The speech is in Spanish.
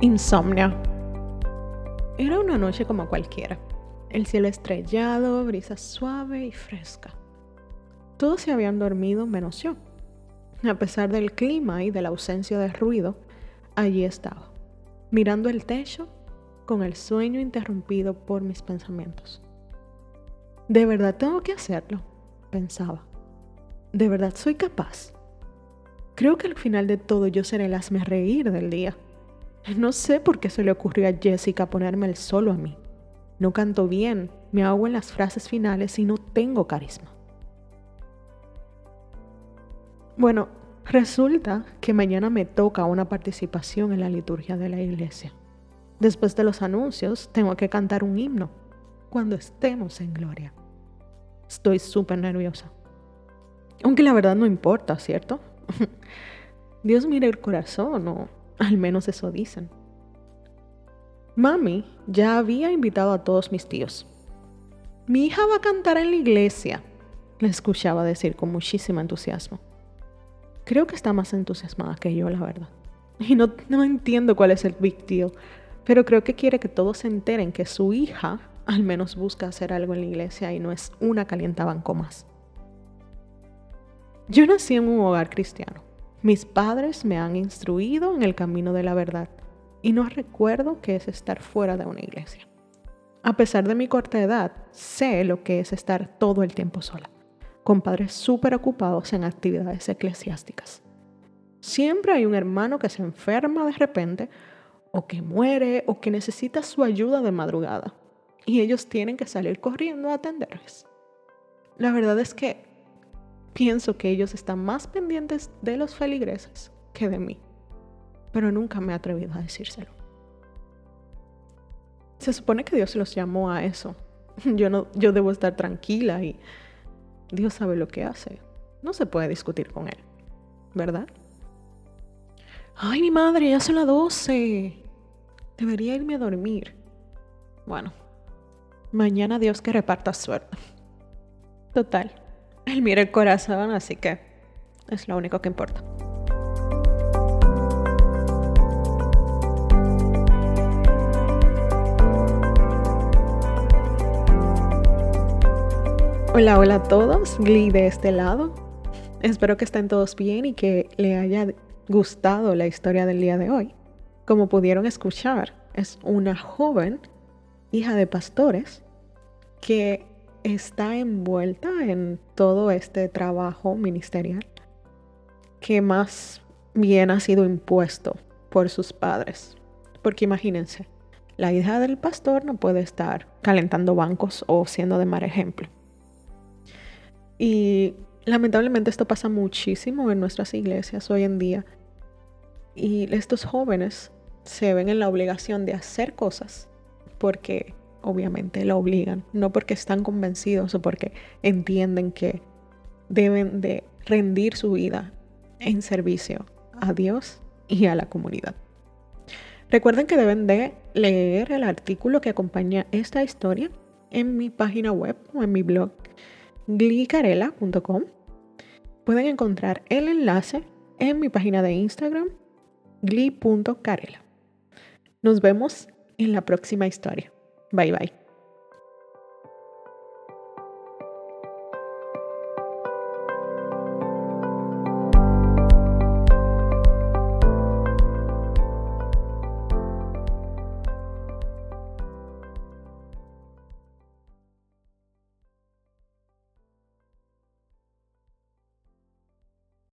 Insomnia. Era una noche como cualquiera. El cielo estrellado, brisa suave y fresca. Todos se habían dormido menos yo. A pesar del clima y de la ausencia de ruido, allí estaba, mirando el techo con el sueño interrumpido por mis pensamientos. De verdad tengo que hacerlo, pensaba. De verdad soy capaz. Creo que al final de todo yo seré el hazme reír del día. No sé por qué se le ocurrió a Jessica ponerme el solo a mí. No canto bien, me hago en las frases finales y no tengo carisma. Bueno, resulta que mañana me toca una participación en la liturgia de la iglesia. Después de los anuncios, tengo que cantar un himno cuando estemos en gloria. Estoy súper nerviosa. Aunque la verdad no importa, ¿cierto? Dios mira el corazón o al menos eso dicen. Mami ya había invitado a todos mis tíos. Mi hija va a cantar en la iglesia, le escuchaba decir con muchísimo entusiasmo. Creo que está más entusiasmada que yo, la verdad. Y no, no entiendo cuál es el big deal, pero creo que quiere que todos se enteren que su hija al menos busca hacer algo en la iglesia y no es una calientabanco más. Yo nací en un hogar cristiano. Mis padres me han instruido en el camino de la verdad y no recuerdo qué es estar fuera de una iglesia. A pesar de mi corta edad, sé lo que es estar todo el tiempo sola, con padres súper ocupados en actividades eclesiásticas. Siempre hay un hermano que se enferma de repente, o que muere, o que necesita su ayuda de madrugada, y ellos tienen que salir corriendo a atenderles. La verdad es que Pienso que ellos están más pendientes de los feligreses que de mí, pero nunca me he atrevido a decírselo. Se supone que Dios los llamó a eso. Yo, no, yo debo estar tranquila y Dios sabe lo que hace. No se puede discutir con Él, ¿verdad? Ay, mi madre, ya son las 12. Debería irme a dormir. Bueno, mañana Dios que reparta suerte. Total, él mira el corazón, así que es lo único que importa. Hola, hola a todos, Glee de este lado. Espero que estén todos bien y que le haya gustado la historia del día de hoy. Como pudieron escuchar, es una joven hija de pastores que está envuelta en todo este trabajo ministerial que más bien ha sido impuesto por sus padres. Porque imagínense, la hija del pastor no puede estar calentando bancos o siendo de mal ejemplo. Y lamentablemente esto pasa muchísimo en nuestras iglesias hoy en día. Y estos jóvenes se ven en la obligación de hacer cosas porque obviamente lo obligan, no porque están convencidos o porque entienden que deben de rendir su vida en servicio a Dios y a la comunidad. Recuerden que deben de leer el artículo que acompaña esta historia en mi página web o en mi blog glicarela.com. Pueden encontrar el enlace en mi página de Instagram gli.carela. Nos vemos en la próxima historia. Bye bye.